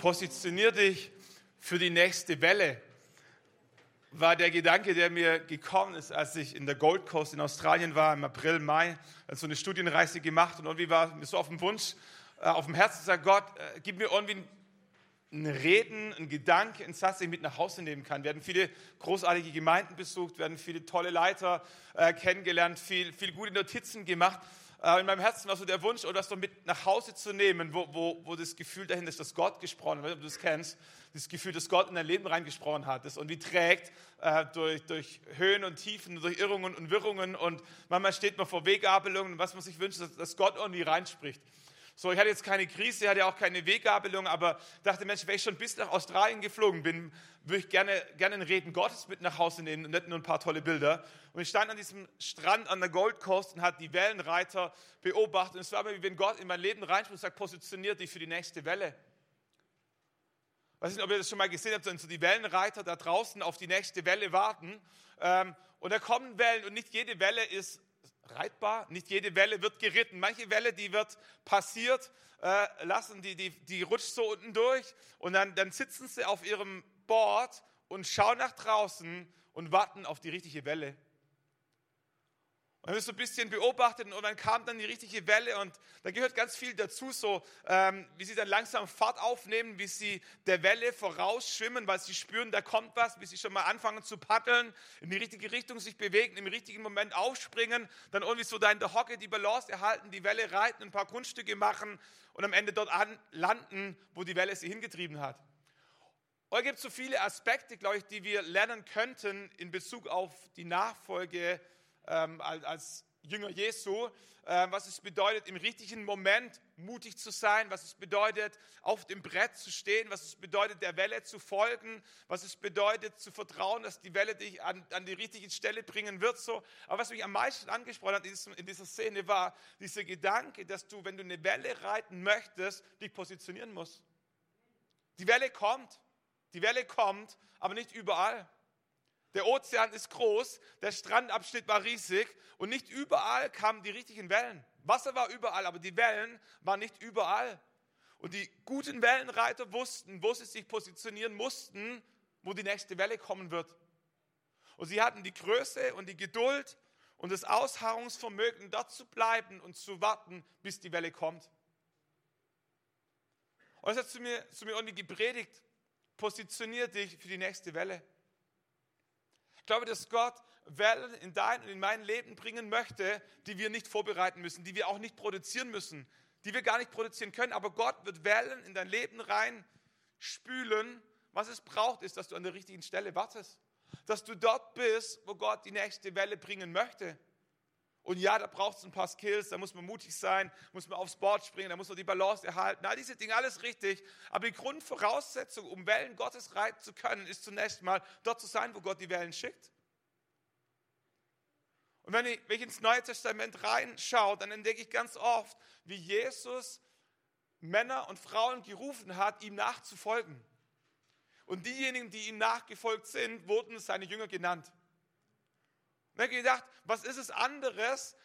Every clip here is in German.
positionier dich für die nächste Welle, war der Gedanke, der mir gekommen ist, als ich in der Gold Coast in Australien war, im April, Mai, so eine Studienreise gemacht und irgendwie war mir so auf dem Wunsch, äh, auf dem Herzen, sagt Gott, äh, gib mir irgendwie ein Reden, ein Gedanke, ein Satz, den ich mit nach Hause nehmen kann. Wir hatten viele großartige Gemeinden besucht, wir viele tolle Leiter äh, kennengelernt, viel, viel gute Notizen gemacht. Äh, in meinem Herzen war so der Wunsch, das doch mit nach Hause zu nehmen, wo, wo, wo das Gefühl dahinter ist, dass Gott gesprochen hat, ob du das kennst, das Gefühl, dass Gott in dein Leben reingesprochen hat das und wie trägt äh, durch, durch Höhen und Tiefen, durch Irrungen und Wirrungen und manchmal steht man vor Weggabelungen, was man sich wünscht, dass, dass Gott irgendwie reinspricht. So, ich hatte jetzt keine Krise, hatte auch keine Weggabelung, aber dachte, Mensch, wenn ich schon bis nach Australien geflogen bin, würde ich gerne, gerne ein Reden Gottes mit nach Hause nehmen und nicht nur ein paar tolle Bilder. Und ich stand an diesem Strand an der Gold Coast und hat die Wellenreiter beobachtet. Und es war mir, wie wenn Gott in mein Leben reinspricht und sagt, positioniert dich für die nächste Welle. Ich weiß nicht, ob ihr das schon mal gesehen habt, so die Wellenreiter da draußen auf die nächste Welle warten. Ähm, und da kommen Wellen und nicht jede Welle ist reitbar. Nicht jede Welle wird geritten. Manche Welle, die wird passiert äh, lassen, die, die, die rutscht so unten durch und dann, dann sitzen sie auf ihrem Board und schauen nach draußen und warten auf die richtige Welle. Habe ich so ein bisschen beobachtet und dann kam dann die richtige Welle und da gehört ganz viel dazu, so ähm, wie sie dann langsam Fahrt aufnehmen, wie sie der Welle vorausschwimmen, weil sie spüren, da kommt was, wie sie schon mal anfangen zu paddeln, in die richtige Richtung sich bewegen, im richtigen Moment aufspringen, dann irgendwie so da in der Hocke die Balance erhalten, die Welle reiten, ein paar Kunststücke machen und am Ende dort an, landen, wo die Welle sie hingetrieben hat. Und es gibt so viele Aspekte, glaube ich, die wir lernen könnten in Bezug auf die Nachfolge ähm, als Jünger Jesu, äh, was es bedeutet, im richtigen Moment mutig zu sein, was es bedeutet, auf dem Brett zu stehen, was es bedeutet, der Welle zu folgen, was es bedeutet, zu vertrauen, dass die Welle dich an, an die richtige Stelle bringen wird. So. Aber was mich am meisten angesprochen hat in, diesem, in dieser Szene war dieser Gedanke, dass du, wenn du eine Welle reiten möchtest, dich positionieren musst. Die Welle kommt, die Welle kommt, aber nicht überall. Der Ozean ist groß, der Strandabschnitt war riesig und nicht überall kamen die richtigen Wellen. Wasser war überall, aber die Wellen waren nicht überall. Und die guten Wellenreiter wussten, wo sie sich positionieren mussten, wo die nächste Welle kommen wird. Und sie hatten die Größe und die Geduld und das Ausharrungsvermögen, dort zu bleiben und zu warten, bis die Welle kommt. Und es hat zu mir, zu mir irgendwie gepredigt, positionier dich für die nächste Welle glaube, dass Gott Wellen in dein und in mein Leben bringen möchte, die wir nicht vorbereiten müssen, die wir auch nicht produzieren müssen, die wir gar nicht produzieren können. Aber Gott wird Wellen in dein Leben rein spülen. Was es braucht, ist, dass du an der richtigen Stelle wartest. Dass du dort bist, wo Gott die nächste Welle bringen möchte. Und ja, da braucht es ein paar Skills, da muss man mutig sein, muss man aufs Board springen, da muss man die Balance erhalten. All diese Dinge, alles richtig. Aber die Grundvoraussetzung, um Wellen Gottes reiten zu können, ist zunächst mal dort zu sein, wo Gott die Wellen schickt. Und wenn ich, wenn ich ins Neue Testament reinschaue, dann entdecke ich ganz oft, wie Jesus Männer und Frauen gerufen hat, ihm nachzufolgen. Und diejenigen, die ihm nachgefolgt sind, wurden seine Jünger genannt. Und ich gedacht, was ist es anderes,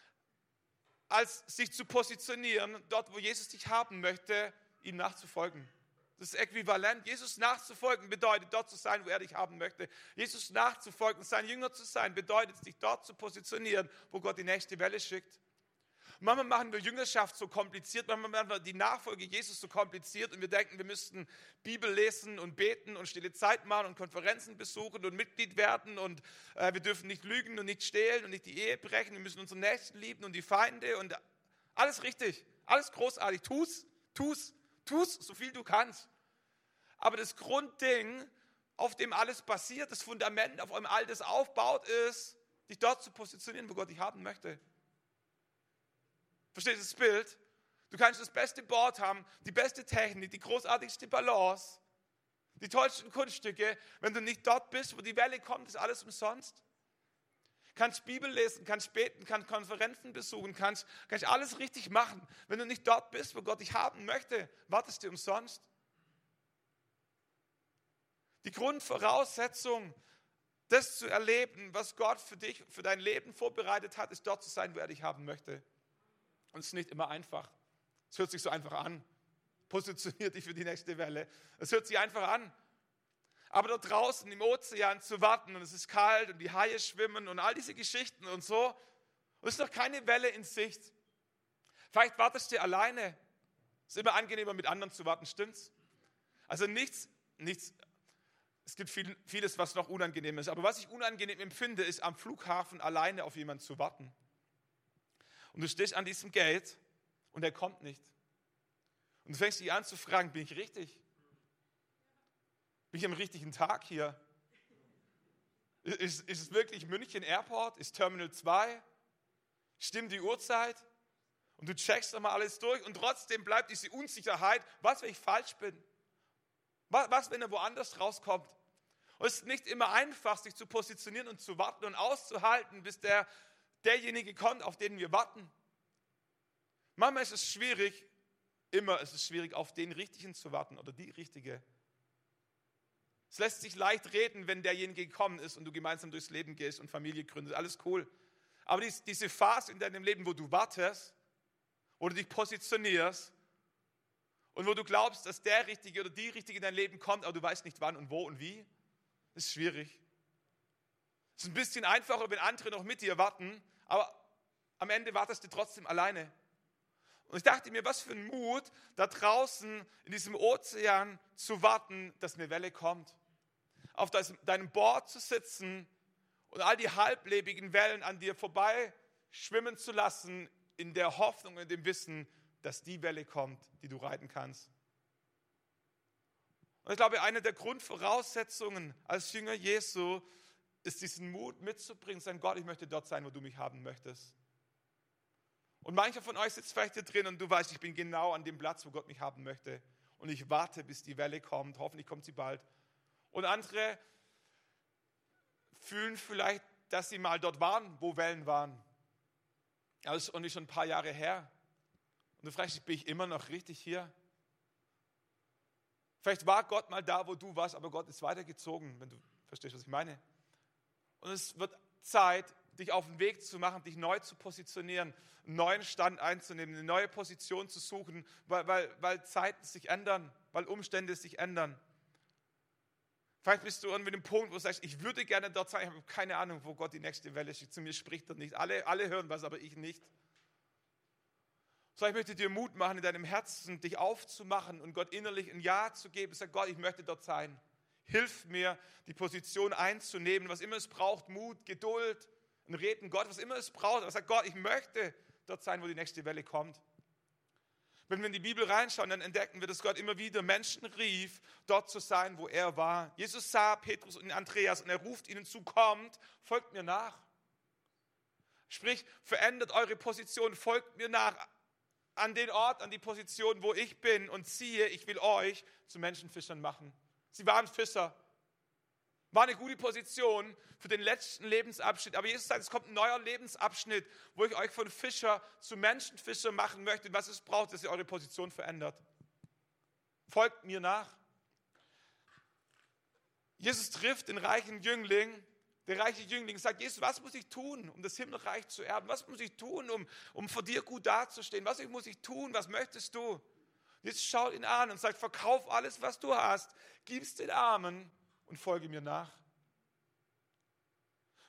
als sich zu positionieren, dort, wo Jesus dich haben möchte, ihm nachzufolgen. Das ist äquivalent. Jesus nachzufolgen bedeutet, dort zu sein, wo er dich haben möchte. Jesus nachzufolgen, sein Jünger zu sein, bedeutet, sich dort zu positionieren, wo Gott die nächste Welle schickt. Manchmal machen wir Jüngerschaft so kompliziert, manchmal machen wir die Nachfolge Jesus so kompliziert und wir denken, wir müssten Bibel lesen und beten und stille Zeit machen und Konferenzen besuchen und Mitglied werden und äh, wir dürfen nicht lügen und nicht stehlen und nicht die Ehe brechen, wir müssen unsere Nächsten lieben und die Feinde und alles richtig, alles großartig. Tu's, tu's, tu's, so viel du kannst. Aber das Grundding, auf dem alles basiert, das Fundament, auf dem all das aufbaut, ist, dich dort zu positionieren, wo Gott dich haben möchte. Versteht das Bild? Du kannst das beste Board haben, die beste Technik, die großartigste Balance, die tollsten Kunststücke. Wenn du nicht dort bist, wo die Welle kommt, ist alles umsonst. Kannst Bibel lesen, kannst beten, kannst Konferenzen besuchen, kannst, kannst alles richtig machen. Wenn du nicht dort bist, wo Gott dich haben möchte, wartest du umsonst. Die Grundvoraussetzung, das zu erleben, was Gott für dich, für dein Leben vorbereitet hat, ist dort zu sein, wo er dich haben möchte. Und es ist nicht immer einfach. Es hört sich so einfach an. Positionier dich für die nächste Welle. Es hört sich einfach an. Aber dort draußen im Ozean zu warten und es ist kalt und die Haie schwimmen und all diese Geschichten und so, und es ist noch keine Welle in Sicht. Vielleicht wartest du alleine. Es ist immer angenehmer, mit anderen zu warten, stimmt's? Also nichts, nichts, es gibt viel, vieles, was noch unangenehm ist. Aber was ich unangenehm empfinde, ist am Flughafen alleine auf jemanden zu warten. Und du stehst an diesem Gate und er kommt nicht. Und du fängst dich an zu fragen, bin ich richtig? Bin ich am richtigen Tag hier? Ist, ist es wirklich München Airport? Ist Terminal 2? Stimmt die Uhrzeit? Und du checkst einmal alles durch und trotzdem bleibt diese Unsicherheit, was, wenn ich falsch bin? Was, was wenn er woanders rauskommt? Und es ist nicht immer einfach, sich zu positionieren und zu warten und auszuhalten, bis der, derjenige kommt, auf den wir warten. Manchmal ist es schwierig, immer ist es schwierig, auf den Richtigen zu warten oder die Richtige. Es lässt sich leicht reden, wenn derjenige gekommen ist und du gemeinsam durchs Leben gehst und Familie gründest. Alles cool. Aber diese Phase in deinem Leben, wo du wartest, du dich positionierst und wo du glaubst, dass der Richtige oder die Richtige in dein Leben kommt, aber du weißt nicht wann und wo und wie, ist schwierig. Es ist ein bisschen einfacher, wenn andere noch mit dir warten, aber am Ende wartest du trotzdem alleine. Und ich dachte mir, was für ein Mut, da draußen in diesem Ozean zu warten, dass eine Welle kommt auf deinem Board zu sitzen und all die halblebigen Wellen an dir vorbei schwimmen zu lassen, in der Hoffnung und dem Wissen, dass die Welle kommt, die du reiten kannst. Und ich glaube, eine der Grundvoraussetzungen als Jünger Jesu ist diesen Mut mitzubringen, sein Gott, ich möchte dort sein, wo du mich haben möchtest. Und mancher von euch sitzt vielleicht hier drin und du weißt, ich bin genau an dem Platz, wo Gott mich haben möchte. Und ich warte, bis die Welle kommt. Hoffentlich kommt sie bald. Und andere fühlen vielleicht, dass sie mal dort waren, wo Wellen waren. Aber das ist schon ein paar Jahre her. Und du fragst dich, bin ich immer noch richtig hier? Vielleicht war Gott mal da, wo du warst, aber Gott ist weitergezogen, wenn du verstehst, was ich meine. Und es wird Zeit, dich auf den Weg zu machen, dich neu zu positionieren, einen neuen Stand einzunehmen, eine neue Position zu suchen, weil, weil, weil Zeiten sich ändern, weil Umstände sich ändern. Vielleicht bist du irgendwie an dem Punkt, wo du sagst, ich würde gerne dort sein, ich habe keine Ahnung, wo Gott die nächste Welle schickt. Zu mir spricht er nicht. Alle, alle hören was, aber ich nicht. So, ich möchte dir Mut machen, in deinem Herzen dich aufzumachen und Gott innerlich ein Ja zu geben. Sag Gott, ich möchte dort sein. Hilf mir, die Position einzunehmen, was immer es braucht, Mut, Geduld, ein Reden Gott, was immer es braucht. Aber sag Gott, ich möchte dort sein, wo die nächste Welle kommt. Wenn wir in die Bibel reinschauen, dann entdecken wir, dass Gott immer wieder Menschen rief, dort zu sein, wo er war. Jesus sah Petrus und Andreas und er ruft ihnen zu, kommt, folgt mir nach. Sprich, verändert eure Position, folgt mir nach an den Ort, an die Position, wo ich bin und ziehe, ich will euch zu Menschenfischern machen. Sie waren Fischer. War eine gute Position für den letzten Lebensabschnitt. Aber Jesus sagt, es kommt ein neuer Lebensabschnitt, wo ich euch von Fischer zu Menschenfischer machen möchte. Was es braucht, dass ihr eure Position verändert. Folgt mir nach. Jesus trifft den reichen Jüngling. Der reiche Jüngling sagt, Jesus, was muss ich tun, um das Himmelreich zu erben? Was muss ich tun, um, um vor dir gut dazustehen? Was muss ich tun? Was möchtest du? Jesus schaut ihn an und sagt, verkauf alles, was du hast, gib's den Armen und folge mir nach.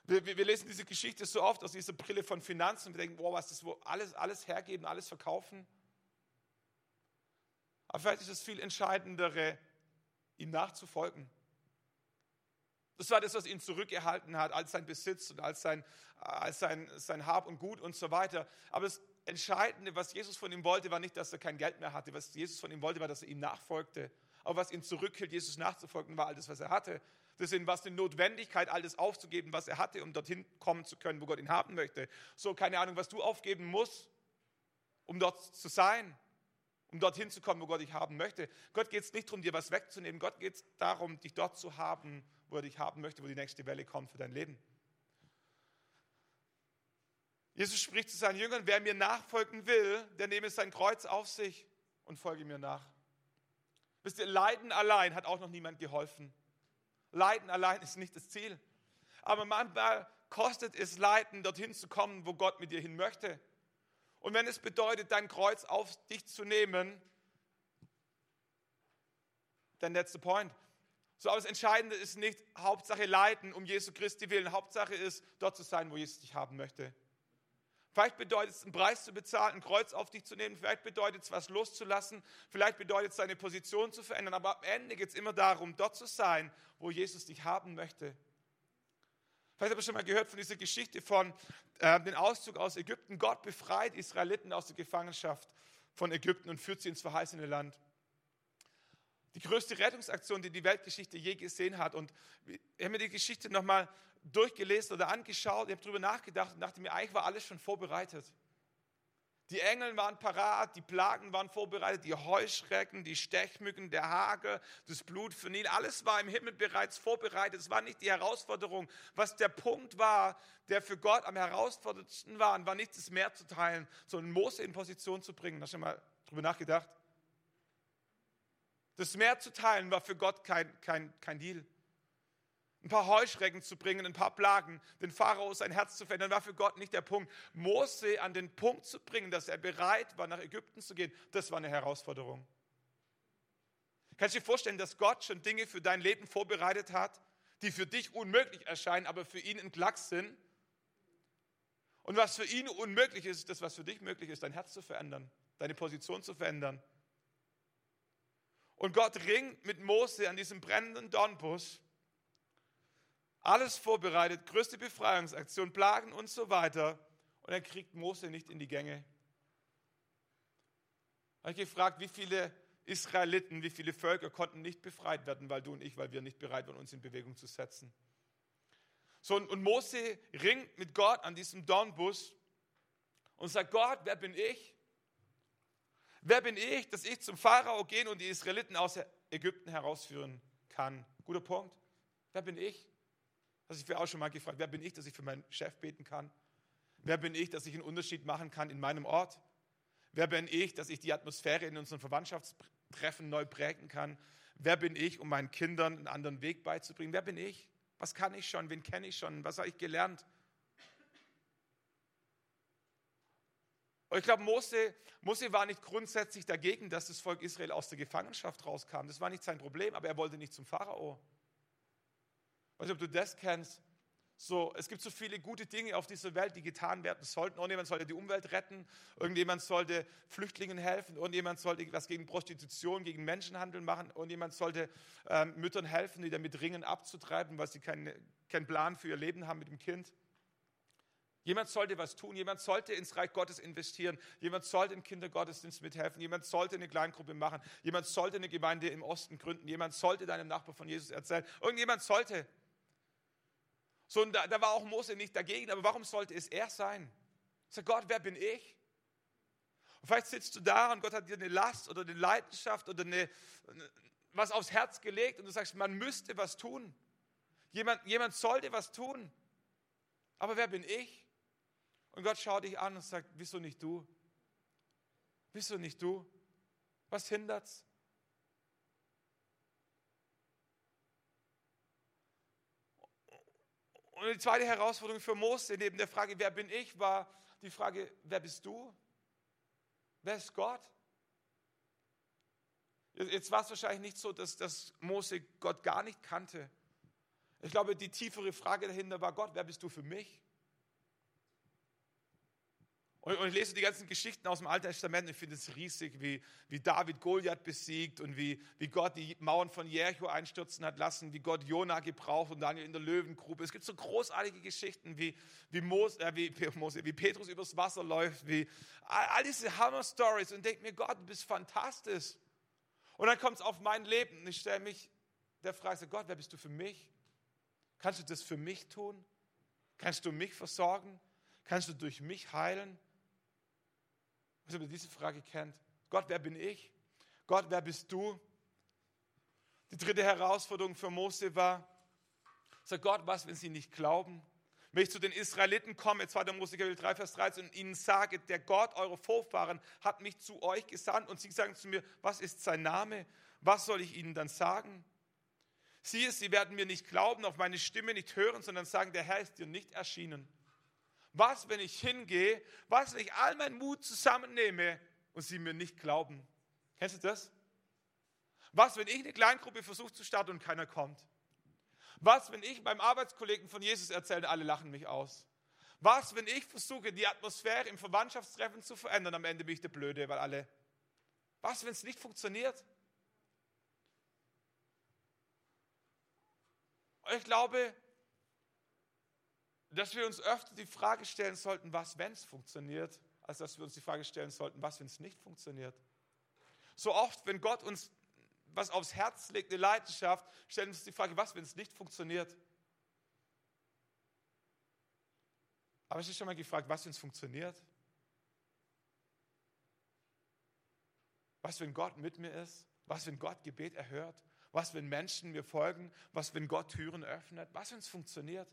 Wir, wir, wir, lesen diese Geschichte so oft aus dieser Brille von Finanzen und wir denken, wow, was ist das, wo alles, alles hergeben, alles verkaufen. Aber vielleicht ist es viel entscheidendere, ihm nachzufolgen. Das war das, was ihn zurückgehalten hat, als sein Besitz und als sein, als sein, sein Hab und Gut und so weiter. Aber das Entscheidende, was Jesus von ihm wollte, war nicht, dass er kein Geld mehr hatte. Was Jesus von ihm wollte, war, dass er ihm nachfolgte. Aber was ihn zurückhielt, Jesus nachzufolgen, war all das, was er hatte. Deswegen war es eine Notwendigkeit, all das aufzugeben, was er hatte, um dorthin kommen zu können, wo Gott ihn haben möchte. So, keine Ahnung, was du aufgeben musst, um dort zu sein, um dorthin zu kommen, wo Gott dich haben möchte. Gott geht es nicht darum, dir was wegzunehmen. Gott geht es darum, dich dort zu haben, wo er dich haben möchte, wo die nächste Welle kommt für dein Leben. Jesus spricht zu seinen Jüngern, wer mir nachfolgen will, der nehme sein Kreuz auf sich und folge mir nach. Wisst ihr, Leiden allein hat auch noch niemand geholfen. Leiden allein ist nicht das Ziel. Aber manchmal kostet es Leiden, dorthin zu kommen, wo Gott mit dir hin möchte. Und wenn es bedeutet, dein Kreuz auf dich zu nehmen, Then that's the point. So, aber das Entscheidende ist nicht Hauptsache leiten um Jesu Christi willen. Hauptsache ist, dort zu sein, wo Jesus dich haben möchte. Vielleicht bedeutet es, einen Preis zu bezahlen, ein Kreuz auf dich zu nehmen. Vielleicht bedeutet es, was loszulassen. Vielleicht bedeutet es, deine Position zu verändern. Aber am Ende geht es immer darum, dort zu sein, wo Jesus dich haben möchte. Vielleicht habt ihr schon mal gehört von dieser Geschichte von äh, dem Auszug aus Ägypten. Gott befreit Israeliten aus der Gefangenschaft von Ägypten und führt sie ins verheißene Land die größte Rettungsaktion, die die Weltgeschichte je gesehen hat. Und ich habe mir die Geschichte nochmal durchgelesen oder angeschaut, ich habe darüber nachgedacht und dachte mir, eigentlich war alles schon vorbereitet. Die Engel waren parat, die Plagen waren vorbereitet, die Heuschrecken, die Stechmücken, der Hagel, das Blut für Nil, alles war im Himmel bereits vorbereitet. Es war nicht die Herausforderung. Was der Punkt war, der für Gott am herausforderndsten war, war nicht das Meer zu teilen, sondern Mose in Position zu bringen. Hast du mal darüber nachgedacht? Das Meer zu teilen war für Gott kein, kein, kein Deal. Ein paar Heuschrecken zu bringen, ein paar Plagen, den Pharao sein Herz zu verändern, war für Gott nicht der Punkt. Mose an den Punkt zu bringen, dass er bereit war, nach Ägypten zu gehen, das war eine Herausforderung. Kannst du dir vorstellen, dass Gott schon Dinge für dein Leben vorbereitet hat, die für dich unmöglich erscheinen, aber für ihn ein Klacks sind? Und was für ihn unmöglich ist, das, was für dich möglich ist, dein Herz zu verändern, deine Position zu verändern. Und Gott ringt mit Mose an diesem brennenden Dornbusch. Alles vorbereitet, größte Befreiungsaktion, Plagen und so weiter. Und er kriegt Mose nicht in die Gänge. Habe ich gefragt, wie viele Israeliten, wie viele Völker konnten nicht befreit werden, weil du und ich, weil wir nicht bereit waren, uns in Bewegung zu setzen. So, und Mose ringt mit Gott an diesem Dornbusch und sagt, Gott, wer bin ich? Wer bin ich, dass ich zum Pharao gehen und die Israeliten aus Ägypten herausführen kann? Guter Punkt. Wer bin ich? Das ich auch schon mal gefragt. Wer bin ich, dass ich für meinen Chef beten kann? Wer bin ich, dass ich einen Unterschied machen kann in meinem Ort? Wer bin ich, dass ich die Atmosphäre in unseren Verwandtschaftstreffen neu prägen kann? Wer bin ich, um meinen Kindern einen anderen Weg beizubringen? Wer bin ich? Was kann ich schon? Wen kenne ich schon? Was habe ich gelernt? Und ich glaube, Mose, Mose war nicht grundsätzlich dagegen, dass das Volk Israel aus der Gefangenschaft rauskam. Das war nicht sein Problem, aber er wollte nicht zum Pharao. Ich weiß nicht, ob du das kennst. So, es gibt so viele gute Dinge auf dieser Welt, die getan werden sollten. Irgendjemand sollte die Umwelt retten, irgendjemand sollte Flüchtlingen helfen, irgendjemand sollte was gegen Prostitution, gegen Menschenhandel machen, irgendjemand sollte ähm, Müttern helfen, die damit ringen abzutreiben, weil sie keinen kein Plan für ihr Leben haben mit dem Kind. Jemand sollte was tun, jemand sollte ins Reich Gottes investieren, jemand sollte im Kindergottesdienst mithelfen, jemand sollte eine Kleingruppe machen, jemand sollte eine Gemeinde im Osten gründen, jemand sollte deinem Nachbar von Jesus erzählen, irgendjemand sollte. So, und da, da war auch Mose nicht dagegen, aber warum sollte es er sein? Sag Gott, wer bin ich? Und vielleicht sitzt du da und Gott hat dir eine Last oder eine Leidenschaft oder eine, was aufs Herz gelegt und du sagst, man müsste was tun. Jemand, jemand sollte was tun. Aber wer bin ich? Und Gott schaut dich an und sagt, wieso nicht du? Wieso nicht du? Was hindert's? Und die zweite Herausforderung für Mose neben der Frage, wer bin ich, war die Frage, wer bist du? Wer ist Gott? Jetzt war es wahrscheinlich nicht so, dass, dass Mose Gott gar nicht kannte. Ich glaube, die tiefere Frage dahinter war, Gott, wer bist du für mich? Und, und ich lese die ganzen Geschichten aus dem Alten Testament und ich finde es riesig, wie, wie David Goliath besiegt und wie, wie Gott die Mauern von Jericho einstürzen hat lassen, wie Gott Jona gebraucht und Daniel in der Löwengrube. Es gibt so großartige Geschichten, wie, wie, Mose, äh, wie, Mose, wie Petrus übers Wasser läuft, wie all, all diese Hammer-Stories und denke mir, Gott, du bist fantastisch. Und dann kommt es auf mein Leben und ich stelle mich der Frage, Gott, wer bist du für mich? Kannst du das für mich tun? Kannst du mich versorgen? Kannst du durch mich heilen? Was ihr diese Frage kennt. Gott, wer bin ich? Gott, wer bist du? Die dritte Herausforderung für Mose war, sag Gott, was, wenn sie nicht glauben? Wenn ich zu den Israeliten komme, 2. Mose Kapitel 3, Vers 13, und ihnen sage, der Gott eurer Vorfahren hat mich zu euch gesandt, und sie sagen zu mir, was ist sein Name? Was soll ich ihnen dann sagen? Siehe, sie werden mir nicht glauben, auf meine Stimme nicht hören, sondern sagen, der Herr ist dir nicht erschienen. Was, wenn ich hingehe? Was, wenn ich all meinen Mut zusammennehme und sie mir nicht glauben? Kennst du das? Was, wenn ich eine Kleingruppe versuche zu starten und keiner kommt? Was, wenn ich beim Arbeitskollegen von Jesus erzähle und alle lachen mich aus? Was, wenn ich versuche, die Atmosphäre im Verwandtschaftstreffen zu verändern, am Ende bin ich der Blöde, weil alle. Was, wenn es nicht funktioniert? Ich glaube, dass wir uns öfter die Frage stellen sollten, was, wenn es funktioniert, als dass wir uns die Frage stellen sollten, was, wenn es nicht funktioniert. So oft, wenn Gott uns was aufs Herz legt, eine Leidenschaft, stellen wir uns die Frage, was, wenn es nicht funktioniert. Aber ich habe schon mal gefragt, was, wenn es funktioniert? Was, wenn Gott mit mir ist? Was, wenn Gott Gebet erhört? Was, wenn Menschen mir folgen? Was, wenn Gott Türen öffnet? Was, wenn es funktioniert?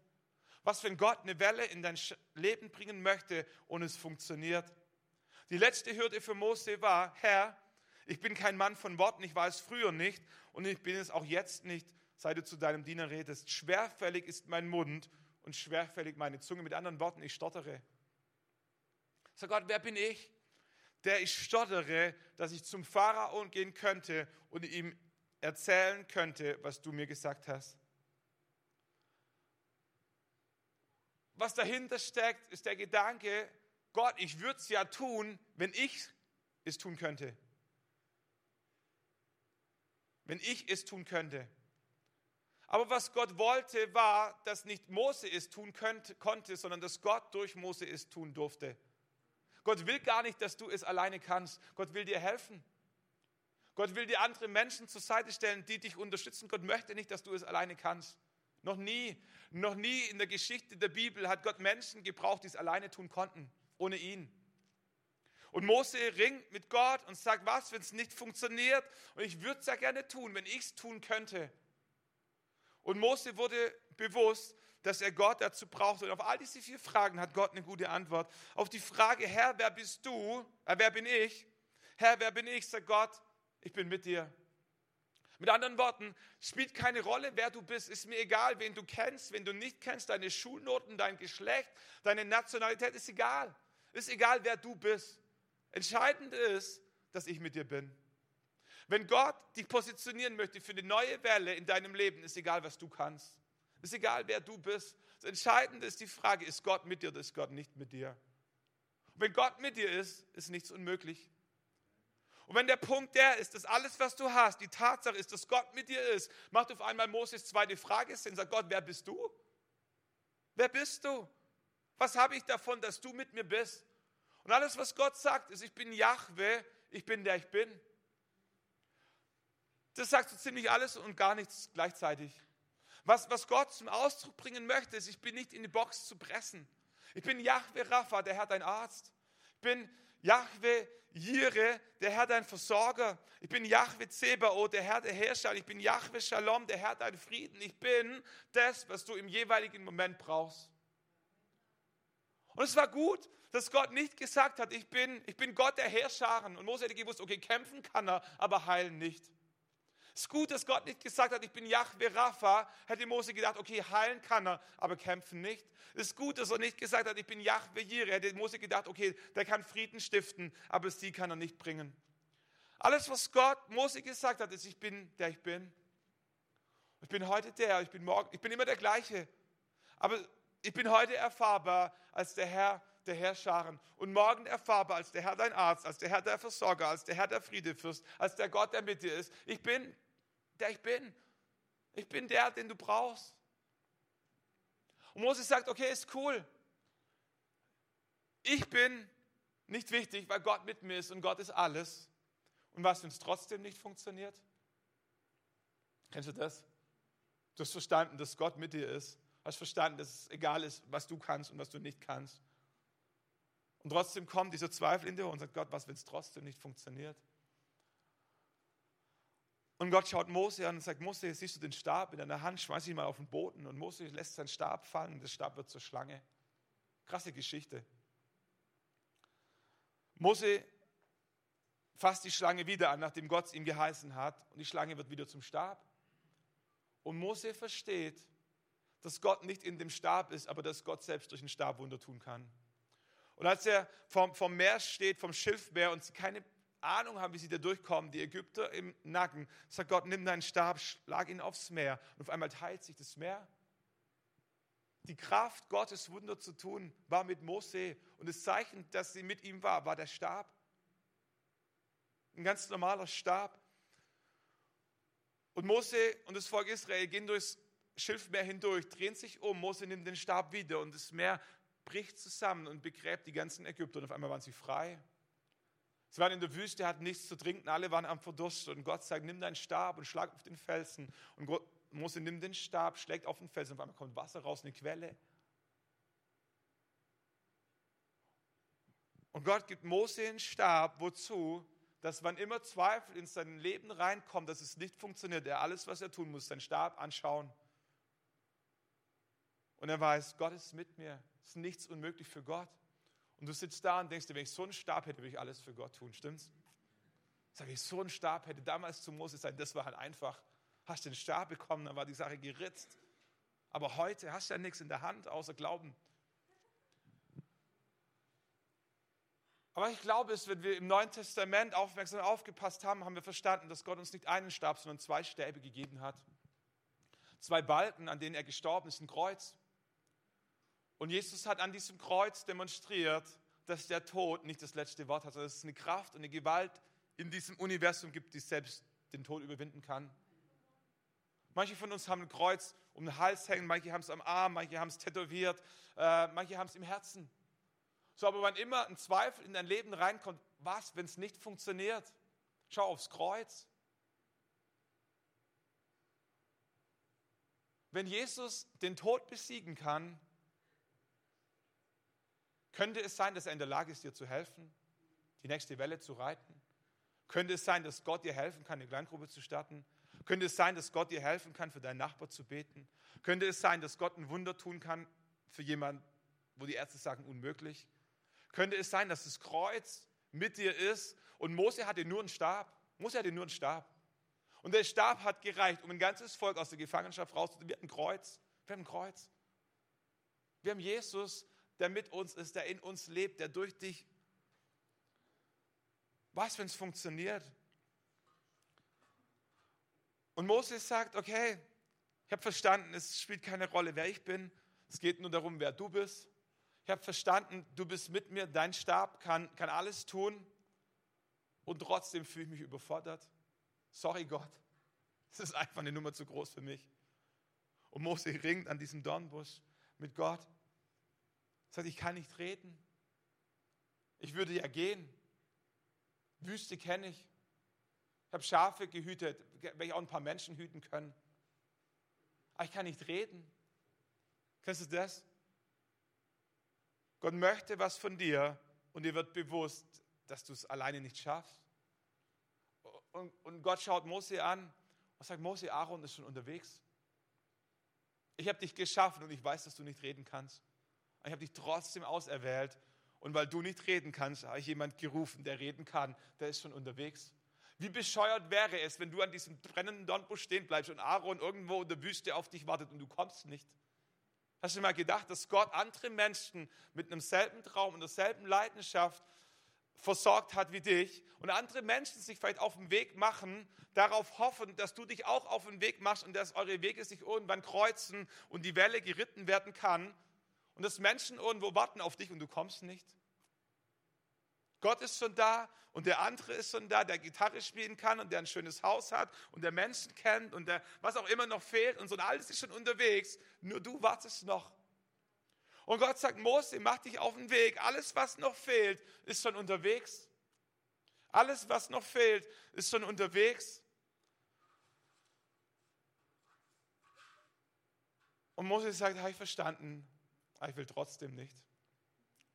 Was, wenn Gott eine Welle in dein Leben bringen möchte und es funktioniert? Die letzte Hürde für Mose war, Herr, ich bin kein Mann von Worten, ich war es früher nicht und ich bin es auch jetzt nicht, seit du zu deinem Diener redest. Schwerfällig ist mein Mund und schwerfällig meine Zunge. Mit anderen Worten, ich stottere. Sag Gott, wer bin ich, der ich stottere, dass ich zum Pharao gehen könnte und ihm erzählen könnte, was du mir gesagt hast? Was dahinter steckt, ist der Gedanke, Gott, ich würde es ja tun, wenn ich es tun könnte wenn ich es tun könnte. Aber was Gott wollte, war, dass nicht Mose es tun könnte, konnte, sondern dass Gott durch Mose es tun durfte. Gott will gar nicht, dass du es alleine kannst. Gott will dir helfen. Gott will dir andere Menschen zur Seite stellen, die dich unterstützen. Gott möchte nicht, dass du es alleine kannst. Noch nie, noch nie in der Geschichte der Bibel hat Gott Menschen gebraucht, die es alleine tun konnten, ohne ihn. Und Mose ringt mit Gott und sagt, was, wenn es nicht funktioniert? Und ich würde es ja gerne tun, wenn ich es tun könnte. Und Mose wurde bewusst, dass er Gott dazu braucht. Und auf all diese vier Fragen hat Gott eine gute Antwort. Auf die Frage, Herr, wer bist du? Äh, wer bin ich? Herr, wer bin ich? Sagt Gott, ich bin mit dir. Mit anderen Worten, spielt keine Rolle, wer du bist. Ist mir egal, wen du kennst, wen du nicht kennst, deine Schulnoten, dein Geschlecht, deine Nationalität, ist egal. Ist egal, wer du bist. Entscheidend ist, dass ich mit dir bin. Wenn Gott dich positionieren möchte für eine neue Welle in deinem Leben, ist egal, was du kannst. Ist egal, wer du bist. Das Entscheidende ist die Frage, ist Gott mit dir oder ist Gott nicht mit dir? Und wenn Gott mit dir ist, ist nichts unmöglich. Und wenn der Punkt der ist, dass alles, was du hast, die Tatsache ist, dass Gott mit dir ist, macht auf einmal Moses zweite Frage Sinn. Sagt Gott, wer bist du? Wer bist du? Was habe ich davon, dass du mit mir bist? Und alles, was Gott sagt, ist, ich bin Jahwe, ich bin der ich bin. Das sagt so ziemlich alles und gar nichts gleichzeitig. Was, was Gott zum Ausdruck bringen möchte, ist, ich bin nicht in die Box zu pressen. Ich bin Jahwe Rapha, der Herr dein Arzt. Ich bin Jahwe Jire, der Herr dein Versorger. Ich bin Jahwe Zebao, der Herr der Herrscher. Ich bin Jahwe Shalom, der Herr dein Frieden. Ich bin das, was du im jeweiligen Moment brauchst. Und es war gut, dass Gott nicht gesagt hat, ich bin, ich bin Gott der Herrscharen. Und Mose hätte gewusst, okay, kämpfen kann er, aber heilen nicht. Es ist gut, dass Gott nicht gesagt hat, ich bin Yahweh Rapha, hätte Mose gedacht, okay, heilen kann er, aber kämpfen nicht. Es ist gut, dass er nicht gesagt hat, ich bin Yahweh Jireh, hätte Mose gedacht, okay, der kann Frieden stiften, aber sie kann er nicht bringen. Alles, was Gott Mose gesagt hat, ist, ich bin der ich bin. Ich bin heute der, ich bin morgen, ich bin immer der gleiche. Aber ich bin heute erfahrbar als der Herr der Herrscharen und morgen erfahrbar als der Herr dein Arzt, als der Herr der Versorger, als der Herr der Friedefürst, als der Gott, der mit dir ist. Ich bin der ich bin. Ich bin der, den du brauchst. Und Moses sagt, okay, ist cool. Ich bin nicht wichtig, weil Gott mit mir ist und Gott ist alles. Und was, wenn es trotzdem nicht funktioniert? Kennst du das? Du hast verstanden, dass Gott mit dir ist hast verstanden, dass es egal ist, was du kannst und was du nicht kannst. Und trotzdem kommt dieser Zweifel in dir und sagt, Gott, was, wenn es trotzdem nicht funktioniert? Und Gott schaut Mose an und sagt, Mose, siehst du den Stab in deiner Hand, schmeiß ihn mal auf den Boden. Und Mose lässt seinen Stab fallen und der Stab wird zur Schlange. Krasse Geschichte. Mose fasst die Schlange wieder an, nachdem Gott es ihm geheißen hat. Und die Schlange wird wieder zum Stab. Und Mose versteht, dass Gott nicht in dem Stab ist, aber dass Gott selbst durch den Stab Wunder tun kann. Und als er vom, vom Meer steht, vom Schilfmeer und keine Ahnung haben, wie sie da durchkommen. Die Ägypter im Nacken. Sagt Gott, nimm deinen Stab, schlag ihn aufs Meer. Und auf einmal teilt sich das Meer. Die Kraft Gottes, Wunder zu tun, war mit Mose. Und das Zeichen, dass sie mit ihm war, war der Stab. Ein ganz normaler Stab. Und Mose und das Volk Israel gehen durchs Schilfmeer hindurch, drehen sich um. Mose nimmt den Stab wieder und das Meer bricht zusammen und begräbt die ganzen Ägypter. Und auf einmal waren sie frei. Sie waren in der Wüste, hatten nichts zu trinken, alle waren am Verdurst. Und Gott sagt: Nimm deinen Stab und schlag auf den Felsen. Und Gott, Mose nimmt den Stab, schlägt auf den Felsen. Und auf einmal kommt Wasser raus, eine Quelle. Und Gott gibt Mose den Stab, wozu? Dass wann immer Zweifel in sein Leben reinkommt, dass es nicht funktioniert, er alles, was er tun muss, seinen Stab anschauen. Und er weiß, Gott ist mit mir, es ist nichts unmöglich für Gott. Und du sitzt da und denkst dir, wenn ich so einen Stab hätte, würde ich alles für Gott tun, stimmt's? Sag ich, so einen Stab hätte damals zu Moses sein, das war halt einfach. Hast den Stab bekommen, dann war die Sache geritzt. Aber heute hast du ja nichts in der Hand, außer Glauben. Aber ich glaube es, wenn wir im Neuen Testament aufmerksam aufgepasst haben, haben wir verstanden, dass Gott uns nicht einen Stab, sondern zwei Stäbe gegeben hat. Zwei Balken, an denen er gestorben ist, ein Kreuz. Und Jesus hat an diesem Kreuz demonstriert, dass der Tod nicht das letzte Wort hat, sondern dass es eine Kraft und eine Gewalt in diesem Universum gibt, die selbst den Tod überwinden kann. Manche von uns haben ein Kreuz um den Hals hängen, manche haben es am Arm, manche haben es tätowiert, äh, manche haben es im Herzen. So, aber wann immer ein Zweifel in dein Leben reinkommt, was, wenn es nicht funktioniert? Schau aufs Kreuz. Wenn Jesus den Tod besiegen kann, könnte es sein, dass er in der Lage ist, dir zu helfen, die nächste Welle zu reiten? Könnte es sein, dass Gott dir helfen kann, eine Kleingruppe zu starten? Könnte es sein, dass Gott dir helfen kann, für deinen Nachbar zu beten? Könnte es sein, dass Gott ein Wunder tun kann für jemanden, wo die Ärzte sagen, unmöglich? Könnte es sein, dass das Kreuz mit dir ist und Mose hatte nur einen Stab? Mose hatte nur einen Stab. Und der Stab hat gereicht, um ein ganzes Volk aus der Gefangenschaft rauszuholen. Wir haben ein Kreuz. Wir haben ein Kreuz. Wir haben Jesus, der mit uns ist, der in uns lebt, der durch dich. Was, wenn es funktioniert? Und Moses sagt, okay, ich habe verstanden, es spielt keine Rolle, wer ich bin. Es geht nur darum, wer du bist. Ich habe verstanden, du bist mit mir, dein Stab kann, kann alles tun und trotzdem fühle ich mich überfordert. Sorry Gott, es ist einfach eine Nummer zu groß für mich. Und Mose ringt an diesem Dornbusch mit Gott. Sagt, ich kann nicht reden. Ich würde ja gehen. Wüste kenne ich. Ich habe Schafe gehütet, werde ich auch ein paar Menschen hüten können. Aber ich kann nicht reden. Kennst du das? Gott möchte was von dir und dir wird bewusst, dass du es alleine nicht schaffst. Und, und Gott schaut Mose an und sagt, Mose, Aaron ist schon unterwegs. Ich habe dich geschaffen und ich weiß, dass du nicht reden kannst. Ich habe dich trotzdem auserwählt. Und weil du nicht reden kannst, habe ich jemand gerufen, der reden kann. Der ist schon unterwegs. Wie bescheuert wäre es, wenn du an diesem brennenden Dornbusch stehen bleibst und Aaron irgendwo in der Wüste auf dich wartet und du kommst nicht? Hast du mal gedacht, dass Gott andere Menschen mit einem selben Traum und derselben Leidenschaft versorgt hat wie dich und andere Menschen sich vielleicht auf den Weg machen, darauf hoffen, dass du dich auch auf den Weg machst und dass eure Wege sich irgendwann kreuzen und die Welle geritten werden kann und dass Menschen irgendwo warten auf dich und du kommst nicht? Gott ist schon da und der andere ist schon da, der Gitarre spielen kann und der ein schönes Haus hat und der Menschen kennt und der was auch immer noch fehlt und so und alles ist schon unterwegs. Nur du wartest noch. Und Gott sagt, Mose, mach dich auf den Weg. Alles, was noch fehlt, ist schon unterwegs. Alles, was noch fehlt, ist schon unterwegs. Und Mose sagt, habe ich verstanden, aber ich will trotzdem nicht.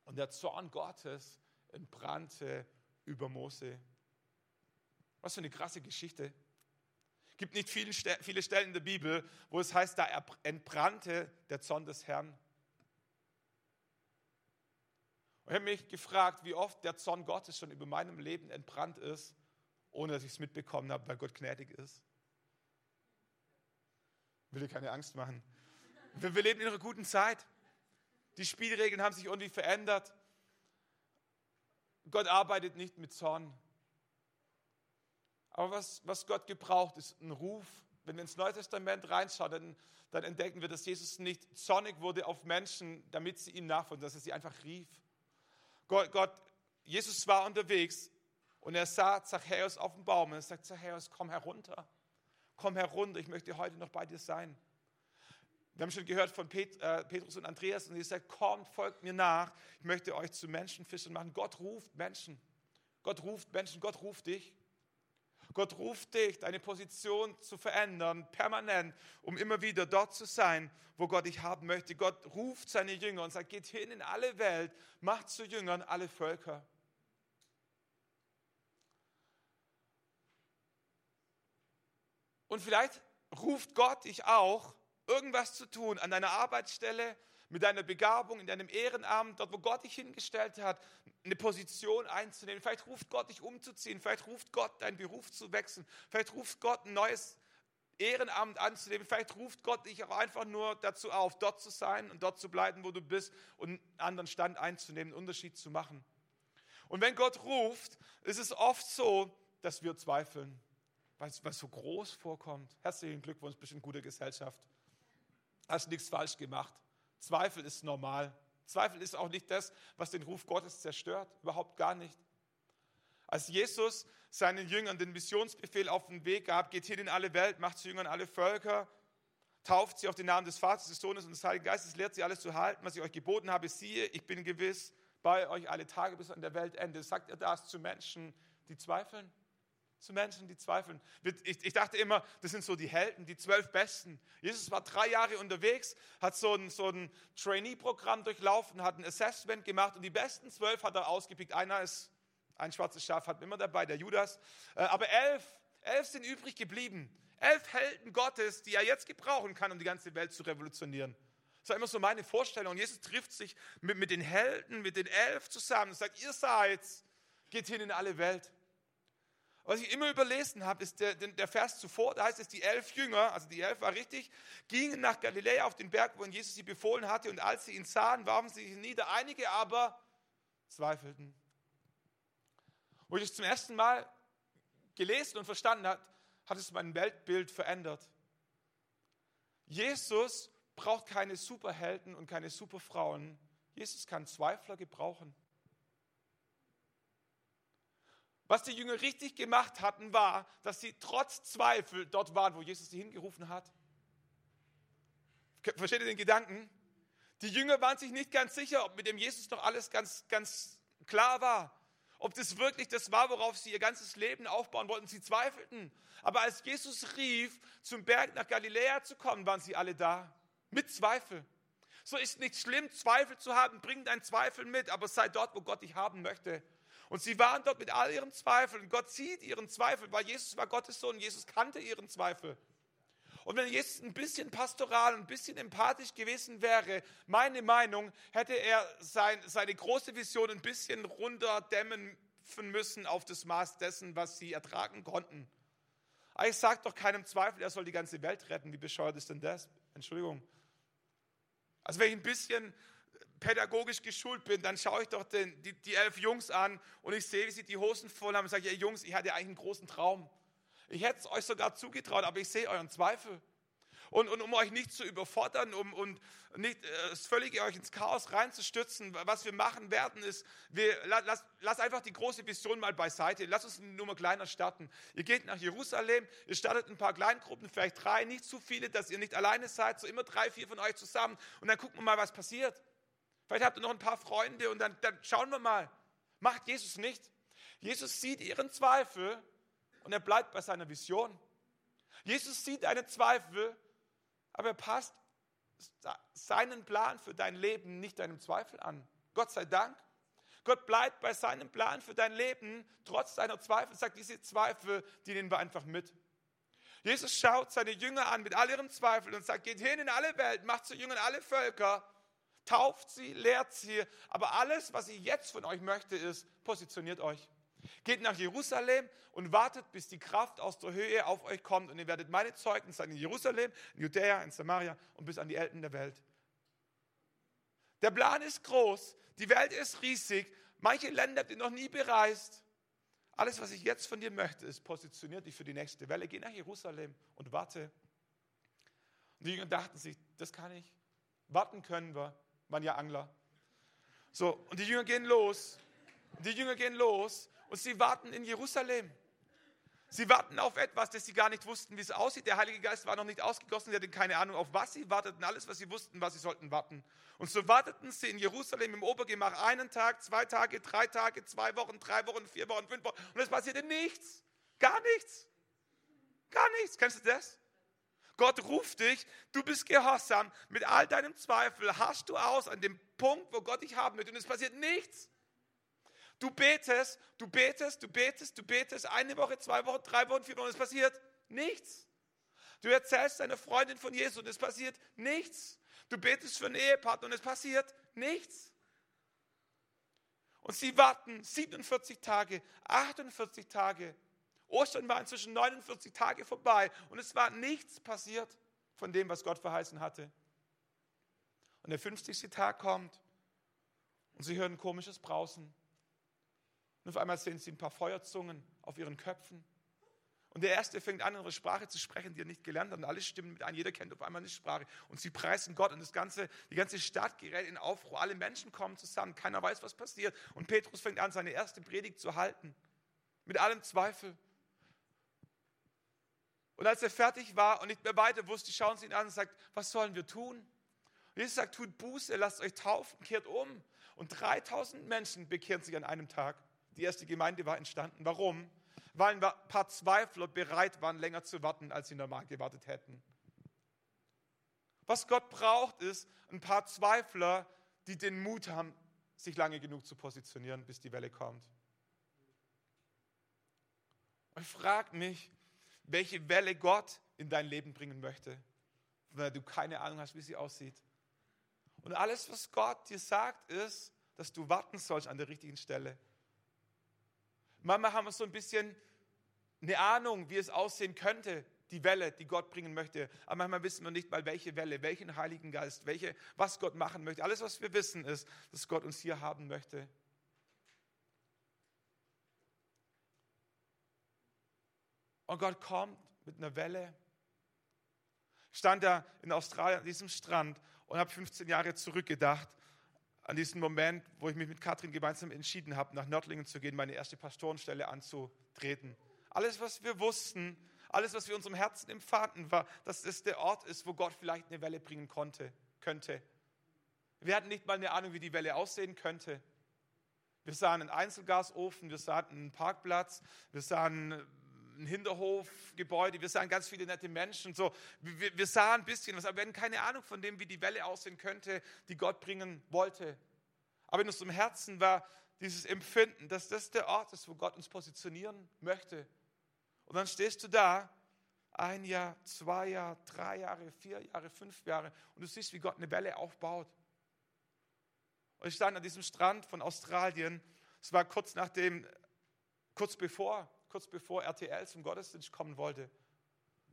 Und der Zorn Gottes entbrannte über Mose. Was für eine krasse Geschichte. Es gibt nicht viele Stellen in der Bibel, wo es heißt, da entbrannte der Zorn des Herrn. Und ich habe mich gefragt, wie oft der Zorn Gottes schon über meinem Leben entbrannt ist, ohne dass ich es mitbekommen habe, weil Gott gnädig ist. Ich will dir keine Angst machen. Wir leben in einer guten Zeit. Die Spielregeln haben sich irgendwie verändert. Gott arbeitet nicht mit Zorn. Aber was, was Gott gebraucht, ist ein Ruf. Wenn wir ins Neue Testament reinschauen, dann, dann entdecken wir, dass Jesus nicht zornig wurde auf Menschen, damit sie ihm nachfolgen, dass er sie einfach rief. Gott, Gott, Jesus war unterwegs und er sah Zachäus auf dem Baum und er sagt, Zachäus, komm herunter. Komm herunter, ich möchte heute noch bei dir sein. Wir haben schon gehört von äh, Petrus und Andreas und sie sagt, kommt, folgt mir nach. Ich möchte euch zu Menschenfischern machen. Gott ruft Menschen. Gott ruft Menschen, Gott ruft dich. Gott ruft dich, deine Position zu verändern, permanent, um immer wieder dort zu sein, wo Gott dich haben möchte. Gott ruft seine Jünger und sagt, geht hin in alle Welt, macht zu Jüngern alle Völker. Und vielleicht ruft Gott dich auch irgendwas zu tun an deiner Arbeitsstelle, mit deiner Begabung, in deinem Ehrenamt, dort, wo Gott dich hingestellt hat, eine Position einzunehmen. Vielleicht ruft Gott dich umzuziehen, vielleicht ruft Gott deinen Beruf zu wechseln, vielleicht ruft Gott ein neues Ehrenamt anzunehmen, vielleicht ruft Gott dich auch einfach nur dazu auf, dort zu sein und dort zu bleiben, wo du bist und einen anderen Stand einzunehmen, einen Unterschied zu machen. Und wenn Gott ruft, ist es oft so, dass wir zweifeln, weil es so groß vorkommt. Herzlichen Glückwunsch, bist in guter Gesellschaft hast nichts falsch gemacht. Zweifel ist normal. Zweifel ist auch nicht das, was den Ruf Gottes zerstört, überhaupt gar nicht. Als Jesus seinen Jüngern den Missionsbefehl auf den Weg gab, geht hin in alle Welt, macht zu Jüngern alle Völker, tauft sie auf den Namen des Vaters, des Sohnes und des Heiligen Geistes, lehrt sie alles zu halten, was ich euch geboten habe, siehe, ich bin gewiss bei euch alle Tage bis an der Weltende. Sagt er das zu Menschen, die zweifeln? Zu Menschen, die zweifeln. Ich, dachte immer, das sind so die Helden, die zwölf Besten. Jesus war drei Jahre unterwegs, hat so ein, so ein Trainee-Programm durchlaufen, hat ein Assessment gemacht und die besten zwölf hat er ausgepickt. Einer ist ein schwarzes Schaf, hat immer dabei, der Judas. Äh, aber elf, elf sind übrig geblieben. Elf Helden Gottes, die er jetzt gebrauchen kann, um die ganze Welt zu revolutionieren. Das war immer so meine Vorstellung. Und Jesus trifft sich mit, mit den Helden, mit den elf zusammen und sagt, ihr seid, geht hin in alle Welt. Was ich immer überlesen habe, ist der, der Vers zuvor, da heißt es, die elf Jünger, also die elf war richtig, gingen nach Galiläa auf den Berg, wo Jesus sie befohlen hatte, und als sie ihn sahen, warfen sie sich nieder. Einige aber zweifelten. Wo ich es zum ersten Mal gelesen und verstanden habe, hat es mein Weltbild verändert. Jesus braucht keine Superhelden und keine Superfrauen. Jesus kann Zweifler gebrauchen. Was die Jünger richtig gemacht hatten, war, dass sie trotz Zweifel dort waren, wo Jesus sie hingerufen hat. Versteht ihr den Gedanken? Die Jünger waren sich nicht ganz sicher, ob mit dem Jesus noch alles ganz, ganz klar war. Ob das wirklich das war, worauf sie ihr ganzes Leben aufbauen wollten. Sie zweifelten. Aber als Jesus rief, zum Berg nach Galiläa zu kommen, waren sie alle da. Mit Zweifel. So ist nicht schlimm, Zweifel zu haben. Bring deinen Zweifel mit, aber sei dort, wo Gott dich haben möchte. Und sie waren dort mit all ihren Zweifeln. Gott sieht ihren Zweifel, weil Jesus war Gottes Sohn. Jesus kannte ihren Zweifel. Und wenn Jesus ein bisschen pastoral, ein bisschen empathisch gewesen wäre, meine Meinung, hätte er sein, seine große Vision ein bisschen runterdämmen müssen auf das Maß dessen, was sie ertragen konnten. Aber ich sage doch keinem Zweifel, er soll die ganze Welt retten. Wie bescheuert ist denn das? Entschuldigung. Also wenn ich ein bisschen pädagogisch geschult bin, dann schaue ich doch den, die, die, elf Jungs an und ich sehe, wie sie die Hosen voll haben und sage, ja Jungs, ich hatte eigentlich einen großen Traum. Ich hätte es euch sogar zugetraut, aber ich sehe euren Zweifel. Und, und um euch nicht zu überfordern, um und nicht äh, das völlige euch ins Chaos reinzustürzen, was wir machen werden, ist, wir, lass, lass einfach die große Vision mal beiseite. Lass uns nur mal kleiner starten. Ihr geht nach Jerusalem, ihr startet ein paar Kleingruppen, vielleicht drei, nicht zu viele, dass ihr nicht alleine seid, so immer drei, vier von euch zusammen. Und dann gucken wir mal, was passiert. Vielleicht habt ihr noch ein paar Freunde und dann, dann schauen wir mal. Macht Jesus nicht. Jesus sieht ihren Zweifel und er bleibt bei seiner Vision. Jesus sieht deine Zweifel, aber er passt seinen Plan für dein Leben nicht deinem Zweifel an. Gott sei Dank. Gott bleibt bei seinem Plan für dein Leben, trotz deiner Zweifel, sagt diese Zweifel, die nehmen wir einfach mit. Jesus schaut seine Jünger an mit all ihren Zweifeln und sagt, geht hin in alle Welt, macht zu Jüngern alle Völker tauft sie, lehrt sie. Aber alles, was ich jetzt von euch möchte, ist, positioniert euch. Geht nach Jerusalem und wartet, bis die Kraft aus der Höhe auf euch kommt. Und ihr werdet meine Zeugen sein in Jerusalem, in Judäa, in Samaria und bis an die Enden der Welt. Der Plan ist groß, die Welt ist riesig. Manche Länder habt ihr noch nie bereist. alles, was ich jetzt von dir möchte, ist, positioniert dich für die nächste Welle, geh nach Jerusalem und warte. Und die Jünger dachten sich, das kann ich. Warten können wir, waren ja Angler. So, und die Jünger gehen los. Die Jünger gehen los und sie warten in Jerusalem. Sie warten auf etwas, das sie gar nicht wussten, wie es aussieht. Der Heilige Geist war noch nicht ausgegossen, sie hatten keine Ahnung, auf was sie warteten. Alles, was sie wussten, was sie sollten warten. Und so warteten sie in Jerusalem im Obergemach einen Tag, zwei Tage, drei Tage, zwei Wochen, drei Wochen, vier Wochen, fünf Wochen. Und es passierte nichts. Gar nichts. Gar nichts. Kennst du das? Gott ruft dich, du bist gehorsam, mit all deinem Zweifel hast du aus an dem Punkt, wo Gott dich haben möchte und es passiert nichts. Du betest, du betest, du betest, du betest, eine Woche, zwei Wochen, drei Wochen, vier Wochen, es passiert nichts. Du erzählst deiner Freundin von Jesus und es passiert nichts. Du betest für einen Ehepartner und es passiert nichts. Und sie warten 47 Tage, 48 Tage. Ostern war inzwischen 49 Tage vorbei und es war nichts passiert von dem, was Gott verheißen hatte. Und der 50. Tag kommt und sie hören ein komisches Brausen. Und auf einmal sehen sie ein paar Feuerzungen auf ihren Köpfen. Und der Erste fängt an, eine Sprache zu sprechen, die er nicht gelernt hat. Und alle stimmen mit ein. Jeder kennt auf einmal eine Sprache. Und sie preisen Gott. Und das ganze, die ganze Stadt gerät in Aufruhr. Alle Menschen kommen zusammen. Keiner weiß, was passiert. Und Petrus fängt an, seine erste Predigt zu halten. Mit allem Zweifel. Und als er fertig war und nicht mehr weiter wusste, schauen sie ihn an und sagt, was sollen wir tun? Und Jesus sagt, tut Buße, lasst euch taufen, kehrt um. Und 3000 Menschen bekehren sich an einem Tag. Die erste Gemeinde war entstanden. Warum? Weil ein paar Zweifler bereit waren, länger zu warten, als sie normal gewartet hätten. Was Gott braucht, ist ein paar Zweifler, die den Mut haben, sich lange genug zu positionieren, bis die Welle kommt. Und ich frage mich, welche Welle Gott in dein Leben bringen möchte, weil du keine Ahnung hast, wie sie aussieht. Und alles, was Gott dir sagt, ist, dass du warten sollst an der richtigen Stelle. Manchmal haben wir so ein bisschen eine Ahnung, wie es aussehen könnte, die Welle, die Gott bringen möchte. Aber manchmal wissen wir nicht mal, welche Welle, welchen Heiligen Geist, welche, was Gott machen möchte. Alles, was wir wissen, ist, dass Gott uns hier haben möchte. Und Gott kommt mit einer Welle. Stand da in Australien an diesem Strand und habe 15 Jahre zurückgedacht an diesen Moment, wo ich mich mit Katrin gemeinsam entschieden habe, nach Nördlingen zu gehen, meine erste Pastorenstelle anzutreten. Alles, was wir wussten, alles, was wir unserem Herzen empfanden, war, dass es der Ort ist, wo Gott vielleicht eine Welle bringen konnte, könnte. Wir hatten nicht mal eine Ahnung, wie die Welle aussehen könnte. Wir sahen einen Einzelgasofen, wir sahen einen Parkplatz, wir sahen ein Hinterhofgebäude, wir sahen ganz viele nette Menschen. So. Wir, wir sahen ein bisschen was, aber wir hatten keine Ahnung von dem, wie die Welle aussehen könnte, die Gott bringen wollte. Aber in unserem Herzen war dieses Empfinden, dass das der Ort ist, wo Gott uns positionieren möchte. Und dann stehst du da, ein Jahr, zwei Jahre, drei Jahre, vier Jahre, fünf Jahre, und du siehst, wie Gott eine Welle aufbaut. Und ich stand an diesem Strand von Australien. Es war kurz nachdem, kurz bevor kurz bevor RTL zum Gottesdienst kommen wollte.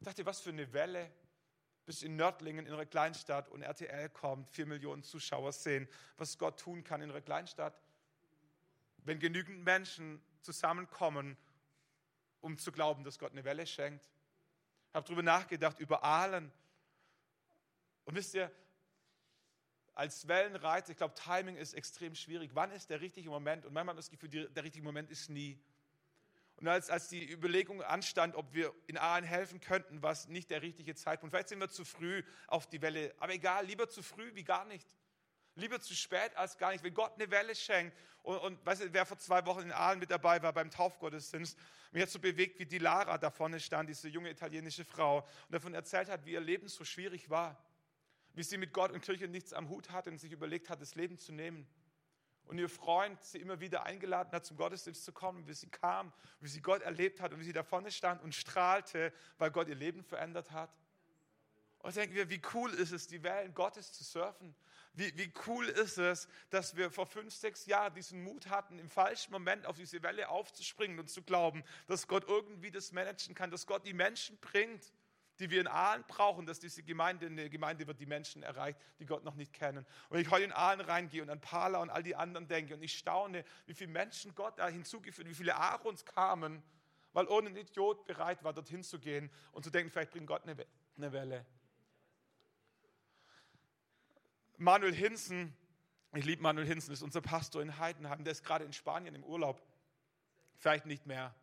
Ich dachte, was für eine Welle. Bis in Nördlingen, in einer Kleinstadt, und RTL kommt, vier Millionen Zuschauer sehen, was Gott tun kann in einer Kleinstadt. Wenn genügend Menschen zusammenkommen, um zu glauben, dass Gott eine Welle schenkt. Ich habe darüber nachgedacht, über Aalen. Und wisst ihr, als Wellenreiter, ich glaube, Timing ist extrem schwierig. Wann ist der richtige Moment? Und manchmal habe ich das Gefühl, der richtige Moment ist nie. Und als, als die Überlegung anstand, ob wir in Aalen helfen könnten, war es nicht der richtige Zeitpunkt. Vielleicht sind wir zu früh auf die Welle. Aber egal, lieber zu früh wie gar nicht. Lieber zu spät als gar nicht. Wenn Gott eine Welle schenkt, und, und weißt du, wer vor zwei Wochen in Aalen mit dabei war beim Taufgottesdienst, mich hat so bewegt, wie die Lara da vorne stand, diese junge italienische Frau, und davon erzählt hat, wie ihr Leben so schwierig war. Wie sie mit Gott und Kirche nichts am Hut hatte und sich überlegt hat, das Leben zu nehmen und ihr Freund sie immer wieder eingeladen hat, zum Gottesdienst zu kommen, wie sie kam, wie sie Gott erlebt hat und wie sie da vorne stand und strahlte, weil Gott ihr Leben verändert hat. Und denken wir, wie cool ist es, die Wellen Gottes zu surfen? Wie, wie cool ist es, dass wir vor fünf, sechs Jahren diesen Mut hatten, im falschen Moment auf diese Welle aufzuspringen und zu glauben, dass Gott irgendwie das managen kann, dass Gott die Menschen bringt, die wir in Aalen brauchen, dass diese Gemeinde eine Gemeinde wird, die Menschen erreicht, die Gott noch nicht kennen. Und wenn ich heute in Aalen reingehe und an Pala und all die anderen denke und ich staune, wie viele Menschen Gott da hinzugeführt, wie viele Aarons kamen, weil ohne ein Idiot bereit war, dorthin zu gehen und zu denken, vielleicht bringt Gott eine Welle. Manuel Hinsen, ich liebe Manuel Hinsen, ist unser Pastor in Heidenheim, der ist gerade in Spanien im Urlaub. Vielleicht nicht mehr.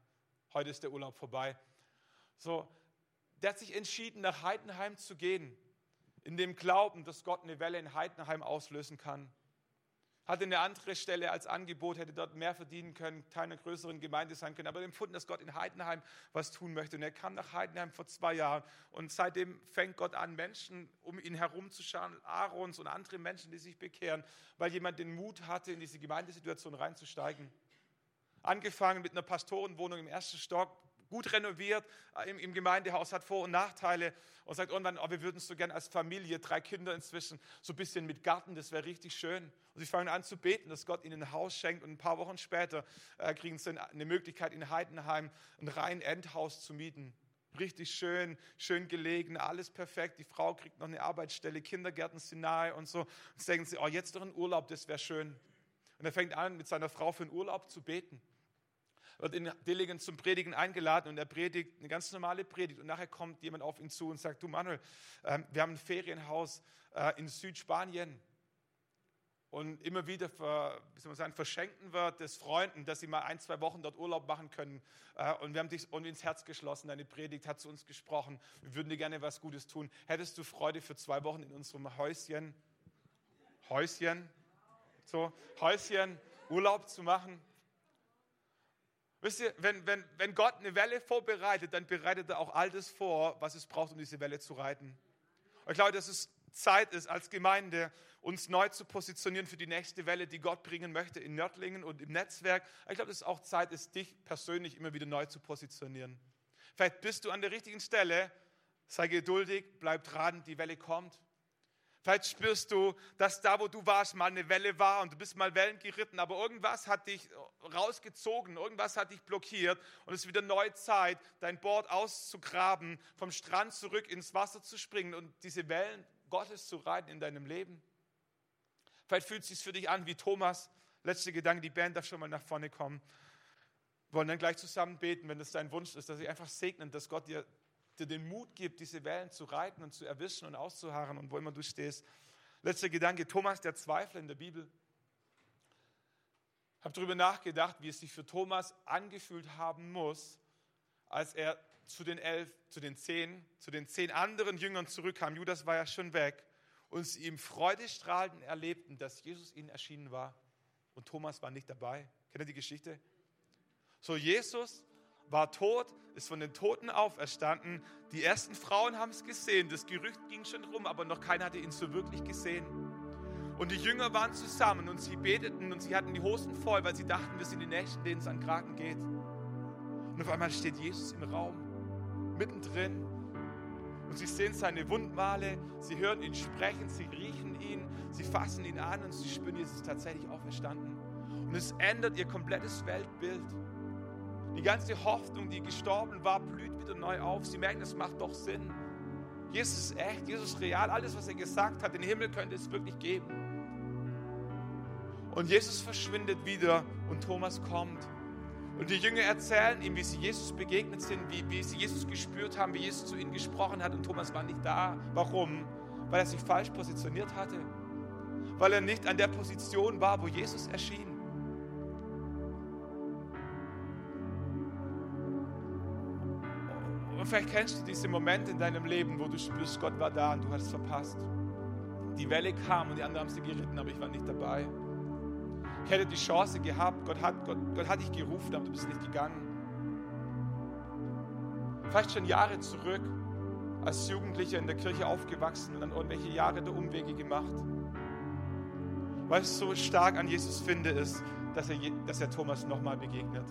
Heute ist der Urlaub vorbei. So, der hat sich entschieden, nach Heidenheim zu gehen, in dem Glauben, dass Gott eine Welle in Heidenheim auslösen kann. Hatte eine andere Stelle als Angebot, hätte dort mehr verdienen können, Teil einer größeren Gemeinde sein können, aber empfunden, dass Gott in Heidenheim was tun möchte. Und er kam nach Heidenheim vor zwei Jahren und seitdem fängt Gott an, Menschen um ihn herum zu Aarons und andere Menschen, die sich bekehren, weil jemand den Mut hatte, in diese Gemeindesituation reinzusteigen. Angefangen mit einer Pastorenwohnung im ersten Stock, gut renoviert äh, im, im, Gemeindehaus, hat Vor- und Nachteile und sagt irgendwann, oh, wir würden es so gerne als Familie, drei Kinder inzwischen, so ein bisschen mit Garten, das wäre richtig schön. Und sie fangen an zu beten, dass Gott ihnen ein Haus schenkt und ein paar Wochen später äh, kriegen sie eine Möglichkeit in Heidenheim ein rein Endhaus zu mieten. Richtig schön, schön gelegen, alles perfekt. Die Frau kriegt noch eine Arbeitsstelle, Kindergärten sind nahe und so. Und denken sie, oh, jetzt doch ein Urlaub, das wäre schön. Und er fängt an, mit seiner Frau für einen Urlaub zu beten wird in Dillingen zum Predigen eingeladen und er predigt eine ganz normale Predigt. Und nachher kommt jemand auf ihn zu und sagt, du Manuel, ähm, wir haben ein Ferienhaus äh, in Südspanien. Und immer wieder ver, wie soll man sagen, verschenken wir das Freunden, dass sie mal ein, zwei Wochen dort Urlaub machen können. Äh, und wir haben dich ins Herz geschlossen. Deine Predigt hat zu uns gesprochen. Wir würden dir gerne was Gutes tun. Hättest du Freude für zwei Wochen in unserem Häuschen, Häuschen, so, Häuschen, Urlaub zu machen? Wisst ihr, wenn, wenn, wenn Gott eine Welle vorbereitet, dann bereitet er auch all das vor, was es braucht, um diese Welle zu reiten. Und ich glaube, dass es Zeit ist, als Gemeinde uns neu zu positionieren für die nächste Welle, die Gott bringen möchte in Nördlingen und im Netzwerk. Ich glaube, dass es auch Zeit ist, dich persönlich immer wieder neu zu positionieren. Vielleicht bist du an der richtigen Stelle, sei geduldig, bleib dran, die Welle kommt. Vielleicht spürst du, dass da, wo du warst, mal eine Welle war und du bist mal Wellen geritten, aber irgendwas hat dich rausgezogen, irgendwas hat dich blockiert und es ist wieder neue Zeit, dein Board auszugraben, vom Strand zurück ins Wasser zu springen und diese Wellen Gottes zu reiten in deinem Leben. Vielleicht fühlt es sich für dich an wie Thomas. Letzte Gedanke, die Band darf schon mal nach vorne kommen. Wir wollen dann gleich zusammen beten, wenn es dein Wunsch ist, dass ich einfach segnen, dass Gott dir dir den Mut gibt, diese Wellen zu reiten und zu erwischen und auszuharren und wo immer du stehst. Letzter Gedanke, Thomas, der Zweifler in der Bibel. Ich habe darüber nachgedacht, wie es sich für Thomas angefühlt haben muss, als er zu den elf, zu den zehn, zu den zehn anderen Jüngern zurückkam. Judas war ja schon weg und sie ihm freudestrahlend erlebten, dass Jesus ihnen erschienen war und Thomas war nicht dabei. Kennt ihr die Geschichte? So, Jesus war tot, ist von den Toten auferstanden. Die ersten Frauen haben es gesehen. Das Gerücht ging schon rum, aber noch keiner hatte ihn so wirklich gesehen. Und die Jünger waren zusammen und sie beteten und sie hatten die Hosen voll, weil sie dachten, wir sind die Nächsten, denen es an Kragen geht. Und auf einmal steht Jesus im Raum, mittendrin. Und sie sehen seine Wundmale, sie hören ihn sprechen, sie riechen ihn, sie fassen ihn an und sie spüren, Jesus ist tatsächlich auferstanden. Und es ändert ihr komplettes Weltbild. Die ganze Hoffnung, die gestorben war, blüht wieder neu auf. Sie merken, es macht doch Sinn. Jesus ist echt, Jesus ist real. Alles, was er gesagt hat, den Himmel könnte es wirklich geben. Und Jesus verschwindet wieder und Thomas kommt. Und die Jünger erzählen ihm, wie sie Jesus begegnet sind, wie, wie sie Jesus gespürt haben, wie Jesus zu ihnen gesprochen hat. Und Thomas war nicht da. Warum? Weil er sich falsch positioniert hatte. Weil er nicht an der Position war, wo Jesus erschien. Vielleicht kennst du diese Momente in deinem Leben, wo du spürst, Gott war da und du hast es verpasst. Die Welle kam und die anderen haben sie geritten, aber ich war nicht dabei. Ich hätte die Chance gehabt, Gott hat, Gott, Gott hat dich gerufen, aber du bist nicht gegangen. Vielleicht schon Jahre zurück, als Jugendlicher in der Kirche aufgewachsen und dann irgendwelche Jahre der Umwege gemacht. Weil ich so stark an Jesus finde, ist, dass er, dass er Thomas nochmal begegnet.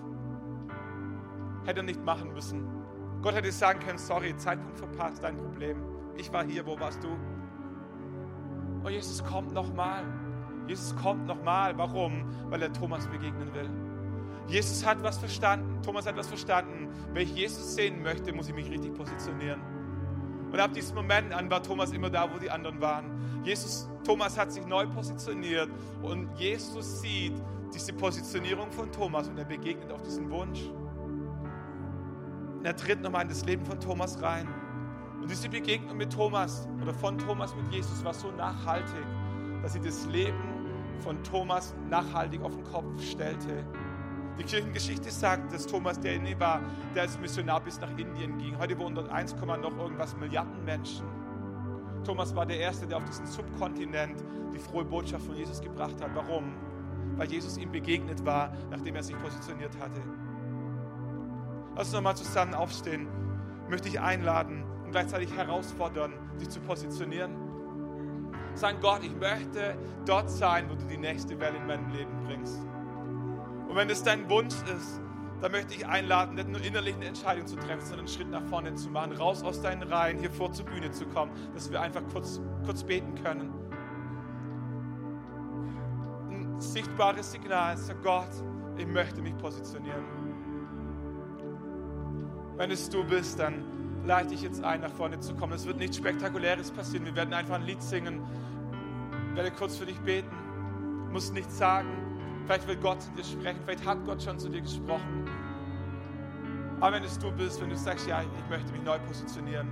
Hätte er nicht machen müssen. Gott hätte sagen können, sorry, Zeitpunkt verpasst, dein Problem. Ich war hier, wo warst du? Und oh, Jesus kommt nochmal. Jesus kommt nochmal. Warum? Weil er Thomas begegnen will. Jesus hat was verstanden. Thomas hat was verstanden. Wenn ich Jesus sehen möchte, muss ich mich richtig positionieren. Und ab diesem Moment an war Thomas immer da, wo die anderen waren. Jesus, Thomas hat sich neu positioniert und Jesus sieht diese Positionierung von Thomas und er begegnet auf diesen Wunsch. Und er tritt nochmal in das Leben von Thomas rein. Und diese Begegnung mit Thomas oder von Thomas mit Jesus war so nachhaltig, dass sie das Leben von Thomas nachhaltig auf den Kopf stellte. Die Kirchengeschichte sagt, dass Thomas derjenige war, der als Missionar bis nach Indien ging. Heute wohnen dort 1, noch irgendwas Milliarden Menschen. Thomas war der Erste, der auf diesen Subkontinent die frohe Botschaft von Jesus gebracht hat. Warum? Weil Jesus ihm begegnet war, nachdem er sich positioniert hatte. Lass uns nochmal zusammen aufstehen. Ich möchte dich einladen und gleichzeitig herausfordern, dich zu positionieren. Sagen, Gott, ich möchte dort sein, wo du die nächste Welle in meinem Leben bringst. Und wenn es dein Wunsch ist, dann möchte ich einladen, nicht nur innerlich eine Entscheidung zu treffen, sondern einen Schritt nach vorne zu machen, raus aus deinen Reihen, hier vor zur Bühne zu kommen, dass wir einfach kurz, kurz beten können. Ein sichtbares Signal, sagt Gott, ich möchte mich positionieren. Wenn es du bist, dann leite ich jetzt ein, nach vorne zu kommen. Es wird nichts Spektakuläres passieren. Wir werden einfach ein Lied singen. Ich werde kurz für dich beten. Du musst nichts sagen. Vielleicht will Gott zu dir sprechen, vielleicht hat Gott schon zu dir gesprochen. Aber wenn es du bist, wenn du sagst, ja, ich möchte mich neu positionieren,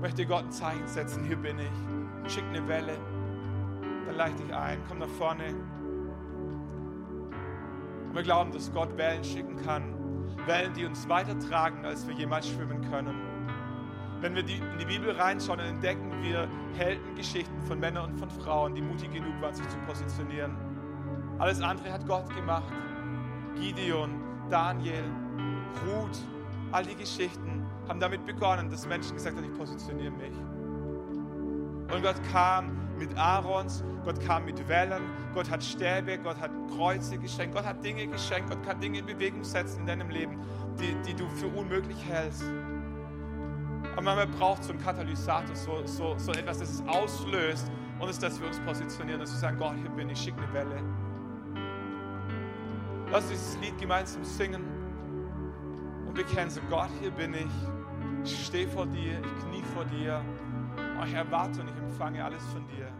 möchte Gott ein Zeichen setzen, hier bin ich, schick eine Welle, dann leite ich ein, komm nach vorne. Und wir glauben, dass Gott Wellen schicken kann, Wellen, die uns weitertragen, als wir jemals schwimmen können. Wenn wir in die Bibel reinschauen, entdecken wir Heldengeschichten von Männern und von Frauen, die mutig genug waren, sich zu positionieren alles andere hat Gott gemacht. Gideon, Daniel, Ruth, all die Geschichten haben damit begonnen, dass Menschen gesagt haben, ich positioniere mich. Und Gott kam mit Aarons, Gott kam mit Wellen, Gott hat Stäbe, Gott hat Kreuze geschenkt, Gott hat Dinge geschenkt, Gott kann Dinge in Bewegung setzen in deinem Leben, die, die du für unmöglich hältst. Aber manchmal braucht so ein Katalysator, so, so, so etwas, das es auslöst und ist, dass wir uns positionieren, dass wir sagen, Gott, hier bin ich, schick eine Welle. Lass uns dieses Lied gemeinsam singen und bekennen so, Gott, hier bin ich. Ich stehe vor dir, ich knie vor dir. Ich erwarte und ich empfange alles von dir.